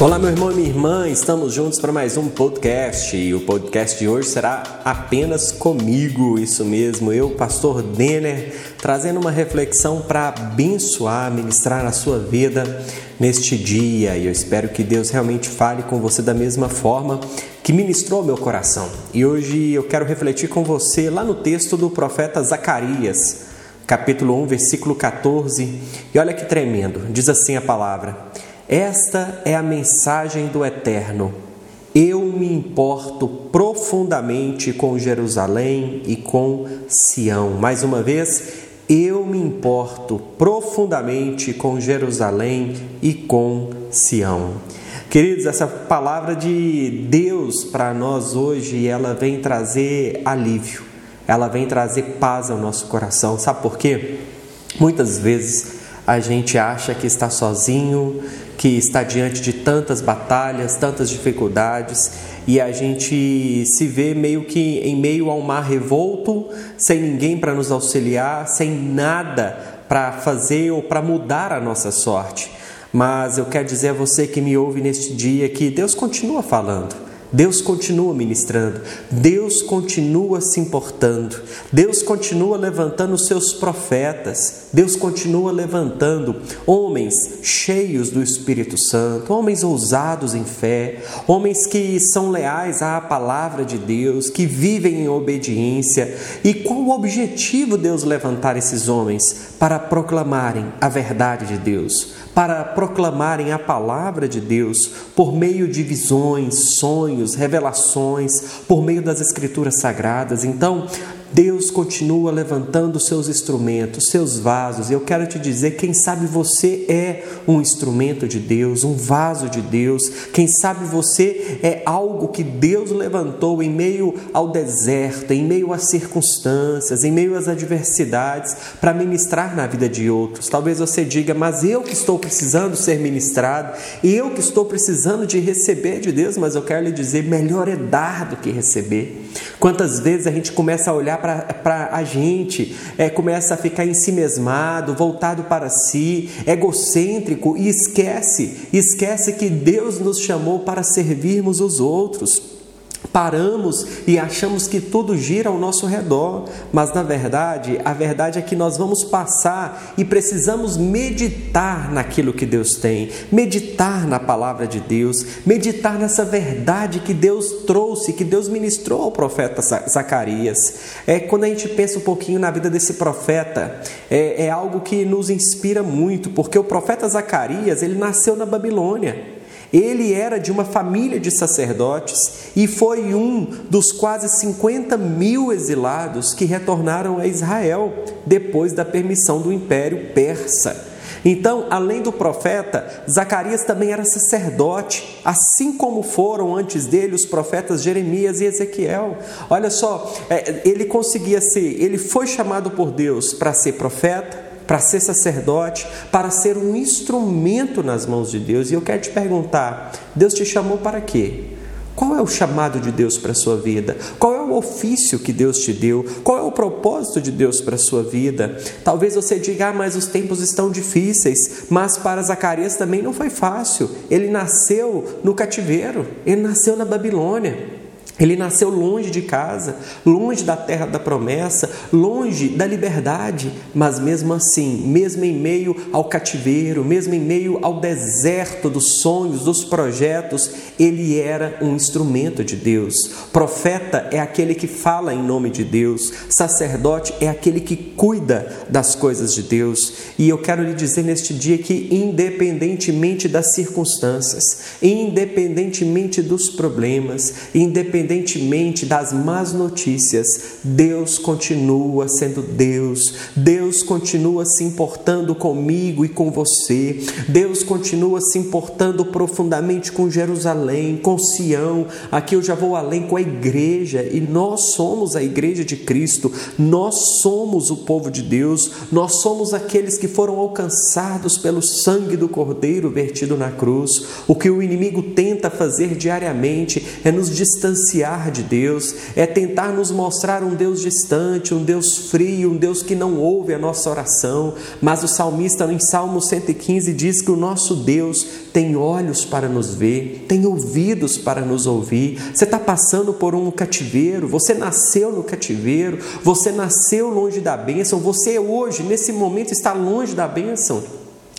Olá, meu irmão e minha irmã, estamos juntos para mais um podcast e o podcast de hoje será apenas comigo, isso mesmo, eu, Pastor Denner, trazendo uma reflexão para abençoar, ministrar na sua vida neste dia e eu espero que Deus realmente fale com você da mesma forma que ministrou meu coração. E hoje eu quero refletir com você lá no texto do profeta Zacarias, capítulo 1, versículo 14, e olha que tremendo, diz assim a palavra. Esta é a mensagem do Eterno. Eu me importo profundamente com Jerusalém e com Sião. Mais uma vez, eu me importo profundamente com Jerusalém e com Sião. Queridos, essa palavra de Deus para nós hoje, ela vem trazer alívio. Ela vem trazer paz ao nosso coração. Sabe por quê? Muitas vezes a gente acha que está sozinho, que está diante de tantas batalhas, tantas dificuldades, e a gente se vê meio que em meio a um mar revolto, sem ninguém para nos auxiliar, sem nada para fazer ou para mudar a nossa sorte. Mas eu quero dizer a você que me ouve neste dia que Deus continua falando. Deus continua ministrando, Deus continua se importando, Deus continua levantando os seus profetas, Deus continua levantando homens cheios do Espírito Santo, homens ousados em fé, homens que são leais à palavra de Deus, que vivem em obediência. E qual o objetivo de Deus levantar esses homens? Para proclamarem a verdade de Deus para proclamarem a palavra de Deus por meio de visões, sonhos, revelações, por meio das escrituras sagradas. Então, Deus continua levantando seus instrumentos, seus vasos. E eu quero te dizer, quem sabe você é um instrumento de Deus, um vaso de Deus. Quem sabe você é algo que Deus levantou em meio ao deserto, em meio às circunstâncias, em meio às adversidades, para ministrar na vida de outros. Talvez você diga, mas eu que estou precisando ser ministrado, eu que estou precisando de receber de Deus, mas eu quero lhe dizer, melhor é dar do que receber. Quantas vezes a gente começa a olhar para a gente, é, começa a ficar em si mesmado, voltado para si, egocêntrico e esquece, esquece que Deus nos chamou para servirmos os outros paramos e achamos que tudo gira ao nosso redor, mas na verdade, a verdade é que nós vamos passar e precisamos meditar naquilo que Deus tem, meditar na palavra de Deus, meditar nessa verdade que Deus trouxe, que Deus ministrou ao profeta Zacarias. É quando a gente pensa um pouquinho na vida desse profeta, é, é algo que nos inspira muito, porque o profeta Zacarias ele nasceu na Babilônia. Ele era de uma família de sacerdotes e foi um dos quase 50 mil exilados que retornaram a Israel depois da permissão do Império Persa. Então, além do profeta, Zacarias também era sacerdote, assim como foram antes dele os profetas Jeremias e Ezequiel. Olha só, é, ele conseguia ser, ele foi chamado por Deus para ser profeta, para ser sacerdote, para ser um instrumento nas mãos de Deus. E eu quero te perguntar: Deus te chamou para quê? Qual é o chamado de Deus para a sua vida? Qual é o ofício que Deus te deu? Qual é o propósito de Deus para a sua vida? Talvez você diga, ah, mas os tempos estão difíceis. Mas para Zacarias também não foi fácil. Ele nasceu no cativeiro, ele nasceu na Babilônia. Ele nasceu longe de casa, longe da terra da promessa, longe da liberdade, mas mesmo assim, mesmo em meio ao cativeiro, mesmo em meio ao deserto dos sonhos, dos projetos, ele era um instrumento de Deus. Profeta é aquele que fala em nome de Deus, sacerdote é aquele que cuida das coisas de Deus. E eu quero lhe dizer neste dia que, independentemente das circunstâncias, independentemente dos problemas, independentemente independentemente das más notícias, Deus continua sendo Deus, Deus continua se importando comigo e com você, Deus continua se importando profundamente com Jerusalém, com Sião. Aqui eu já vou além com a igreja, e nós somos a igreja de Cristo, nós somos o povo de Deus, nós somos aqueles que foram alcançados pelo sangue do Cordeiro vertido na cruz. O que o inimigo tenta fazer diariamente é nos distanciar distanciar de Deus, é tentar nos mostrar um Deus distante, um Deus frio, um Deus que não ouve a nossa oração. Mas o salmista, em Salmo 115, diz que o nosso Deus tem olhos para nos ver, tem ouvidos para nos ouvir. Você está passando por um cativeiro, você nasceu no cativeiro, você nasceu longe da bênção, você hoje, nesse momento, está longe da bênção.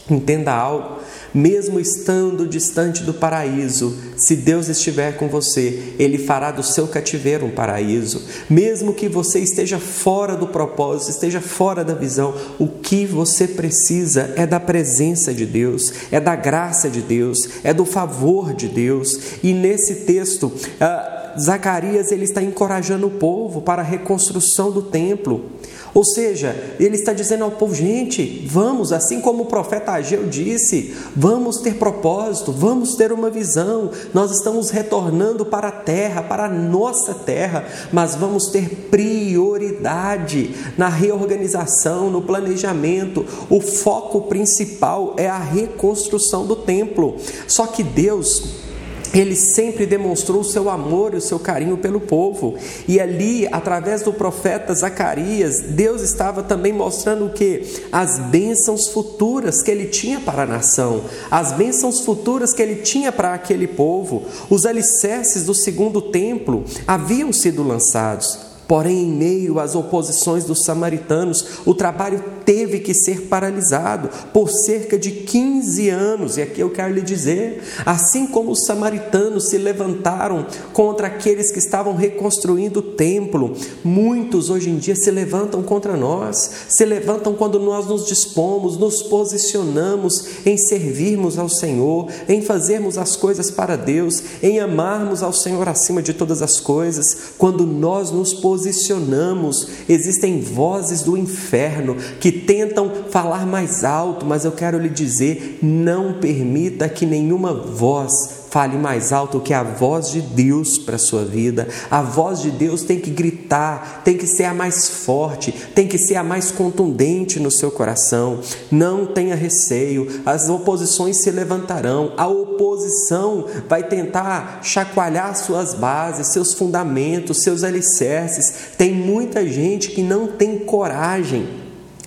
Entenda algo, mesmo estando distante do paraíso, se Deus estiver com você, Ele fará do seu cativeiro um paraíso. Mesmo que você esteja fora do propósito, esteja fora da visão, o que você precisa é da presença de Deus, é da graça de Deus, é do favor de Deus. E nesse texto, ah, Zacarias ele está encorajando o povo para a reconstrução do templo. Ou seja, ele está dizendo ao povo: gente, vamos, assim como o profeta Ageu disse, vamos ter propósito, vamos ter uma visão. Nós estamos retornando para a terra, para a nossa terra, mas vamos ter prioridade na reorganização, no planejamento. O foco principal é a reconstrução do templo. Só que Deus ele sempre demonstrou o seu amor e o seu carinho pelo povo. E ali, através do profeta Zacarias, Deus estava também mostrando o que? As bênçãos futuras que ele tinha para a nação, as bênçãos futuras que ele tinha para aquele povo. Os alicerces do segundo templo haviam sido lançados. Porém, em meio às oposições dos samaritanos, o trabalho teve que ser paralisado por cerca de 15 anos. E aqui eu quero lhe dizer: assim como os samaritanos se levantaram contra aqueles que estavam reconstruindo o templo, muitos hoje em dia se levantam contra nós, se levantam quando nós nos dispomos, nos posicionamos em servirmos ao Senhor, em fazermos as coisas para Deus, em amarmos ao Senhor acima de todas as coisas, quando nós nos posicionamos. Existem vozes do inferno que tentam falar mais alto, mas eu quero lhe dizer: não permita que nenhuma voz fale mais alto que a voz de Deus para a sua vida. A voz de Deus tem que gritar, tem que ser a mais forte, tem que ser a mais contundente no seu coração. Não tenha receio, as oposições se levantarão, a oposição vai tentar chacoalhar suas bases, seus fundamentos, seus alicerces. Tem muita gente que não tem coragem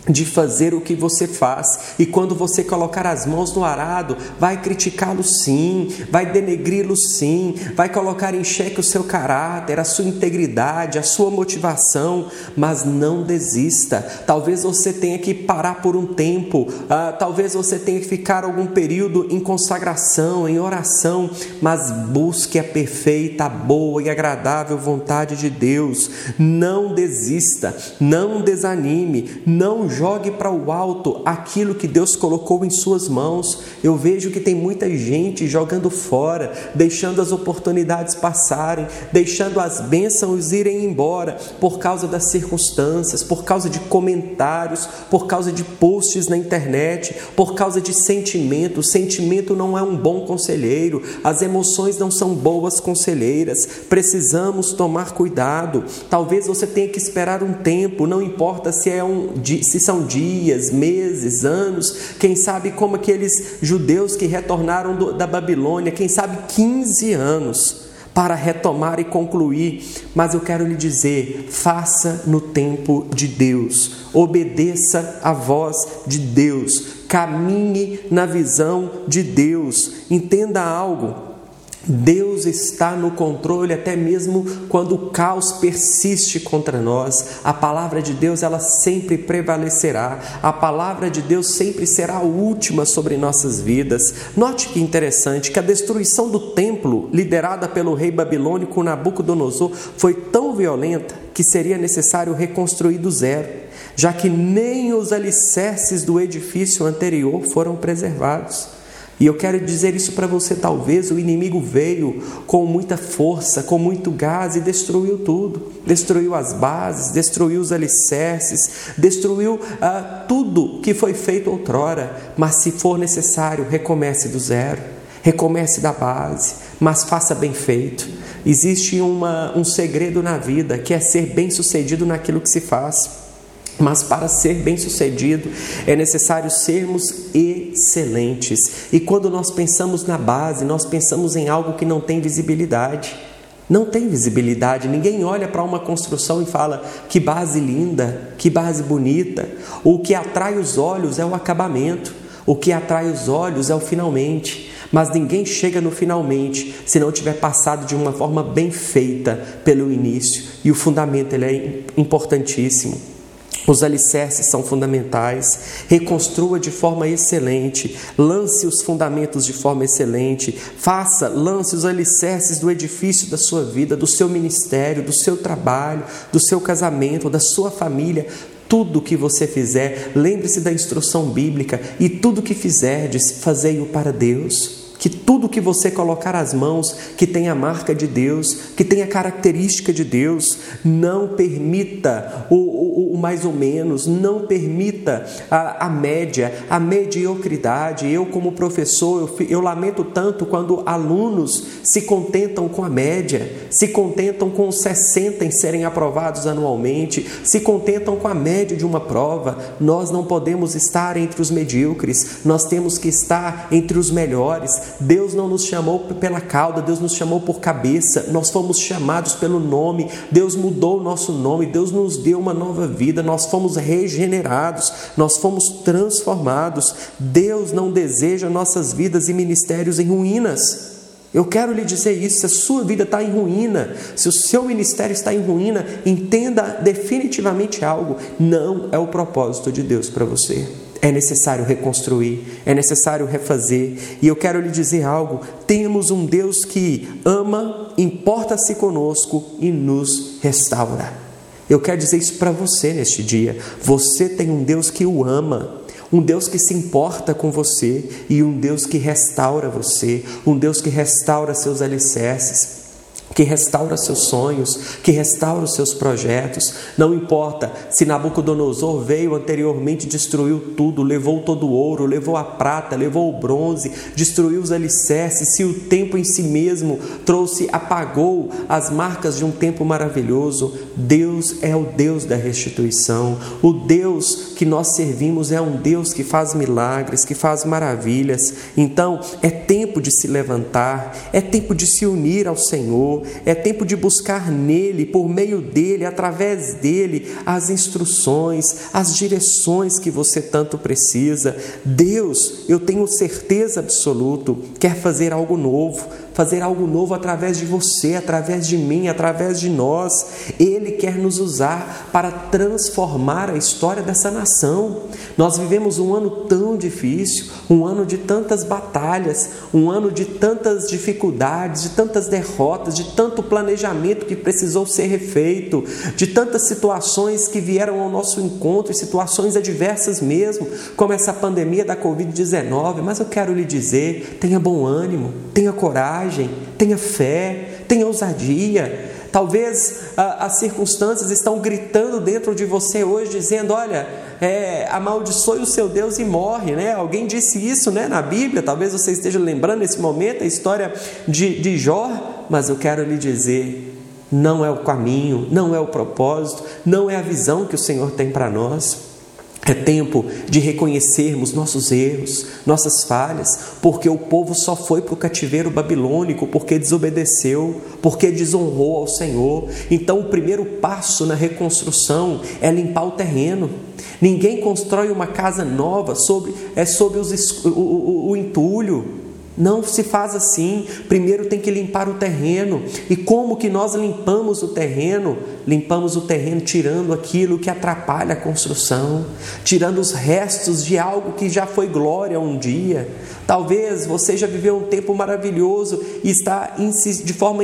de fazer o que você faz. E quando você colocar as mãos no arado, vai criticá-lo sim, vai denegri-lo sim, vai colocar em xeque o seu caráter, a sua integridade, a sua motivação, mas não desista. Talvez você tenha que parar por um tempo, ah, talvez você tenha que ficar algum período em consagração, em oração, mas busque a perfeita, boa e agradável vontade de Deus. Não desista, não desanime, não jogue para o alto aquilo que Deus colocou em suas mãos. Eu vejo que tem muita gente jogando fora, deixando as oportunidades passarem, deixando as bênçãos irem embora por causa das circunstâncias, por causa de comentários, por causa de posts na internet, por causa de sentimento. O sentimento não é um bom conselheiro, as emoções não são boas conselheiras. Precisamos tomar cuidado. Talvez você tenha que esperar um tempo, não importa se é um se são dias, meses, anos, quem sabe como aqueles judeus que retornaram do, da Babilônia, quem sabe 15 anos para retomar e concluir, mas eu quero lhe dizer: faça no tempo de Deus, obedeça à voz de Deus, caminhe na visão de Deus, entenda algo. Deus está no controle até mesmo quando o caos persiste contra nós. A palavra de Deus ela sempre prevalecerá. A palavra de Deus sempre será a última sobre nossas vidas. Note que interessante que a destruição do templo, liderada pelo rei babilônico Nabucodonosor, foi tão violenta que seria necessário reconstruir do zero, já que nem os alicerces do edifício anterior foram preservados. E eu quero dizer isso para você: talvez o inimigo veio com muita força, com muito gás e destruiu tudo. Destruiu as bases, destruiu os alicerces, destruiu ah, tudo que foi feito outrora. Mas se for necessário, recomece do zero, recomece da base, mas faça bem feito. Existe uma, um segredo na vida que é ser bem sucedido naquilo que se faz. Mas para ser bem-sucedido é necessário sermos excelentes. E quando nós pensamos na base, nós pensamos em algo que não tem visibilidade. Não tem visibilidade, ninguém olha para uma construção e fala que base linda, que base bonita. O que atrai os olhos é o acabamento, o que atrai os olhos é o finalmente. Mas ninguém chega no finalmente se não tiver passado de uma forma bem feita pelo início. E o fundamento ele é importantíssimo. Os alicerces são fundamentais. Reconstrua de forma excelente. Lance os fundamentos de forma excelente. Faça, lance os alicerces do edifício da sua vida, do seu ministério, do seu trabalho, do seu casamento, da sua família. Tudo que você fizer, lembre-se da instrução bíblica e tudo que fizerdes, fazei-o para Deus que tudo que você colocar as mãos, que tenha a marca de Deus, que tenha a característica de Deus, não permita o, o, o mais ou menos, não permita a, a, média, a mediocridade. Eu, como professor, eu, eu lamento tanto quando alunos se contentam com a média, se contentam com 60 em serem aprovados anualmente, se contentam com a média de uma prova. Nós não podemos estar entre os medíocres, nós temos que estar entre os melhores. Deus não nos chamou pela cauda, Deus nos chamou por cabeça, nós fomos chamados pelo nome, Deus mudou o nosso nome, Deus nos deu uma nova vida, nós fomos regenerados, nós fomos transformados. Deus não deseja nossas vidas e ministérios em ruínas. Eu quero lhe dizer isso: se a sua vida está em ruína, se o seu ministério está em ruína, entenda definitivamente algo: não é o propósito de Deus para você. É necessário reconstruir, é necessário refazer. E eu quero lhe dizer algo: temos um Deus que ama, importa-se conosco e nos restaura. Eu quero dizer isso para você neste dia. Você tem um Deus que o ama, um Deus que se importa com você e um Deus que restaura você, um Deus que restaura seus alicerces que restaura seus sonhos, que restaura os seus projetos. Não importa se Nabucodonosor veio anteriormente, destruiu tudo, levou todo o ouro, levou a prata, levou o bronze, destruiu os alicerces, se o tempo em si mesmo trouxe, apagou as marcas de um tempo maravilhoso. Deus é o Deus da restituição. O Deus que nós servimos é um Deus que faz milagres, que faz maravilhas. Então, é tempo de se levantar, é tempo de se unir ao Senhor é tempo de buscar nele, por meio dele, através dele, as instruções, as direções que você tanto precisa. Deus, eu tenho certeza absoluta, quer fazer algo novo fazer algo novo através de você, através de mim, através de nós. Ele quer nos usar para transformar a história dessa nação. Nós vivemos um ano tão difícil, um ano de tantas batalhas, um ano de tantas dificuldades, de tantas derrotas, de tanto planejamento que precisou ser refeito, de tantas situações que vieram ao nosso encontro, situações adversas mesmo, como essa pandemia da Covid-19. Mas eu quero lhe dizer: tenha bom ânimo, tenha coragem coragem, tenha fé, tenha ousadia. Talvez ah, as circunstâncias estão gritando dentro de você hoje, dizendo: olha, é, amaldiçoe o seu Deus e morre, né? Alguém disse isso né, na Bíblia, talvez você esteja lembrando nesse momento a história de, de Jó, mas eu quero lhe dizer: não é o caminho, não é o propósito, não é a visão que o Senhor tem para nós. É tempo de reconhecermos nossos erros, nossas falhas, porque o povo só foi para o cativeiro babilônico porque desobedeceu, porque desonrou ao Senhor. Então, o primeiro passo na reconstrução é limpar o terreno. Ninguém constrói uma casa nova sobre, é sobre os, o, o, o entulho, não se faz assim. Primeiro tem que limpar o terreno. E como que nós limpamos o terreno? Limpamos o terreno tirando aquilo que atrapalha a construção, tirando os restos de algo que já foi glória um dia. Talvez você já viveu um tempo maravilhoso e está de forma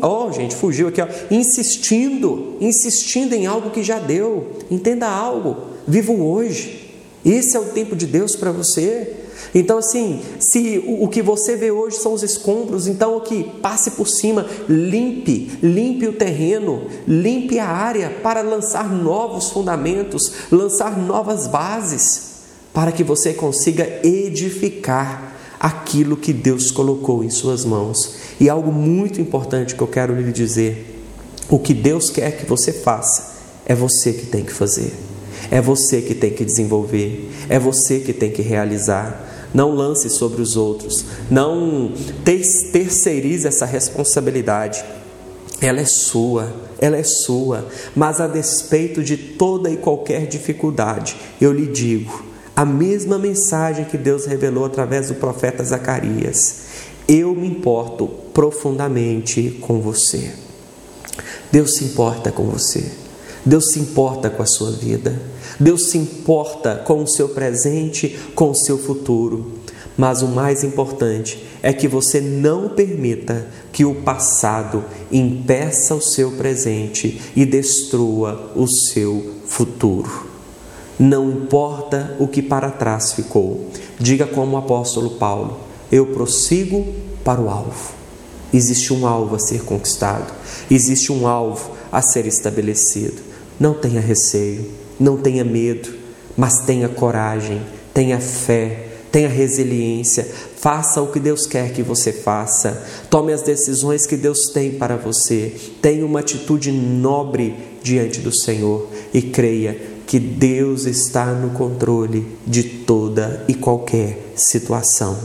oh, gente, fugiu aqui, ó, insistindo, insistindo em algo que já deu. Entenda algo. Viva hoje. Esse é o tempo de Deus para você. Então, assim, se o, que você vê hoje são os escombros, então o que passe por cima, limpe, limpe o terreno, limpe a área para lançar novos fundamentos, lançar novas bases, para que você consiga edificar aquilo que Deus colocou em suas mãos. E algo muito importante que eu quero lhe dizer: o que Deus quer que você faça, é você que tem que fazer. É você que tem que desenvolver, é você que tem que realizar. Não lance sobre os outros. Não terceirize essa responsabilidade. Ela é sua, ela é sua. Mas a despeito de toda e qualquer dificuldade, eu lhe digo a mesma mensagem que Deus revelou através do profeta Zacarias. Eu me importo profundamente com você. Deus se importa com você. Deus se importa com a sua vida. Deus se importa com o seu presente, com o seu futuro. Mas o mais importante é que você não permita que o passado impeça o seu presente e destrua o seu futuro. Não importa o que para trás ficou. Diga como o apóstolo Paulo: Eu prossigo para o alvo. Existe um alvo a ser conquistado, existe um alvo a ser estabelecido. Não tenha receio, não tenha medo, mas tenha coragem, tenha fé, tenha resiliência, faça o que Deus quer que você faça, tome as decisões que Deus tem para você, tenha uma atitude nobre diante do Senhor e creia que Deus está no controle de toda e qualquer situação.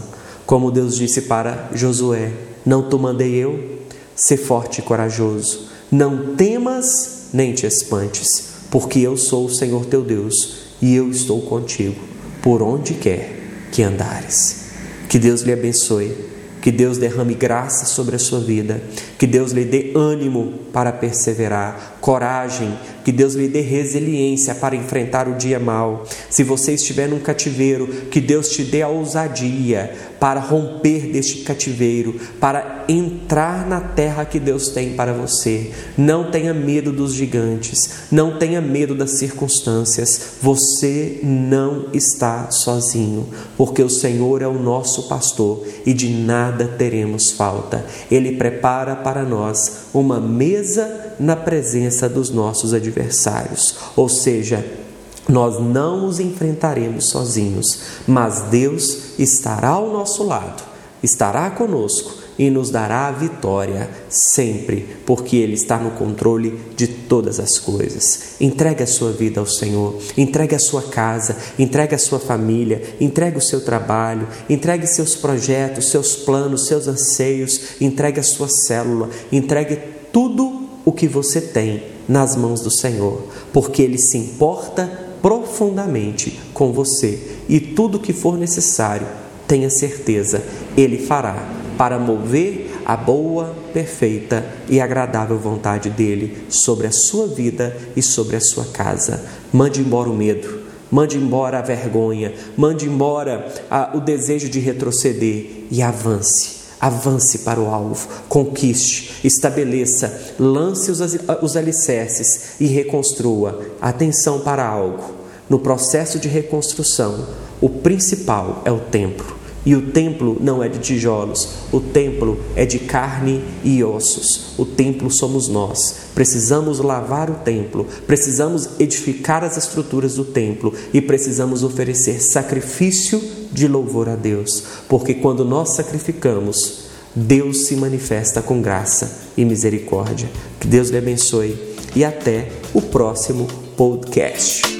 Como Deus disse para Josué: Não te mandei eu? Ser forte e corajoso. Não temas nem te espantes, porque eu sou o Senhor teu Deus e eu estou contigo por onde quer que andares. Que Deus lhe abençoe, que Deus derrame graça sobre a sua vida, que Deus lhe dê ânimo para perseverar, coragem que Deus lhe dê resiliência para enfrentar o dia mal. Se você estiver num cativeiro, que Deus te dê a ousadia para romper deste cativeiro, para entrar na terra que Deus tem para você. Não tenha medo dos gigantes, não tenha medo das circunstâncias. Você não está sozinho, porque o Senhor é o nosso pastor e de nada teremos falta. Ele prepara para nós uma mesa na presença dos nossos adversários. Ou seja, nós não os enfrentaremos sozinhos, mas Deus estará ao nosso lado, estará conosco e nos dará a vitória sempre, porque Ele está no controle de todas as coisas. Entregue a sua vida ao Senhor, entregue a sua casa, entregue a sua família, entregue o seu trabalho, entregue seus projetos, seus planos, seus anseios, entregue a sua célula, entregue tudo o que você tem nas mãos do Senhor, porque Ele se importa profundamente com você e tudo que for necessário, tenha certeza, Ele fará para mover a boa, perfeita e agradável vontade dele sobre a sua vida e sobre a sua casa. Mande embora o medo, mande embora a vergonha, mande embora a, o desejo de retroceder e avance Avance para o alvo, conquiste, estabeleça, lance os, os alicerces e reconstrua. Atenção para algo. No processo de reconstrução, o principal é o templo. E o templo não é de tijolos, o templo é de carne e ossos. O templo somos nós. Precisamos lavar o templo, precisamos edificar as estruturas do templo e precisamos oferecer sacrifício de louvor a Deus, porque quando nós sacrificamos, Deus se manifesta com graça e misericórdia. Que Deus lhe abençoe e até o próximo podcast.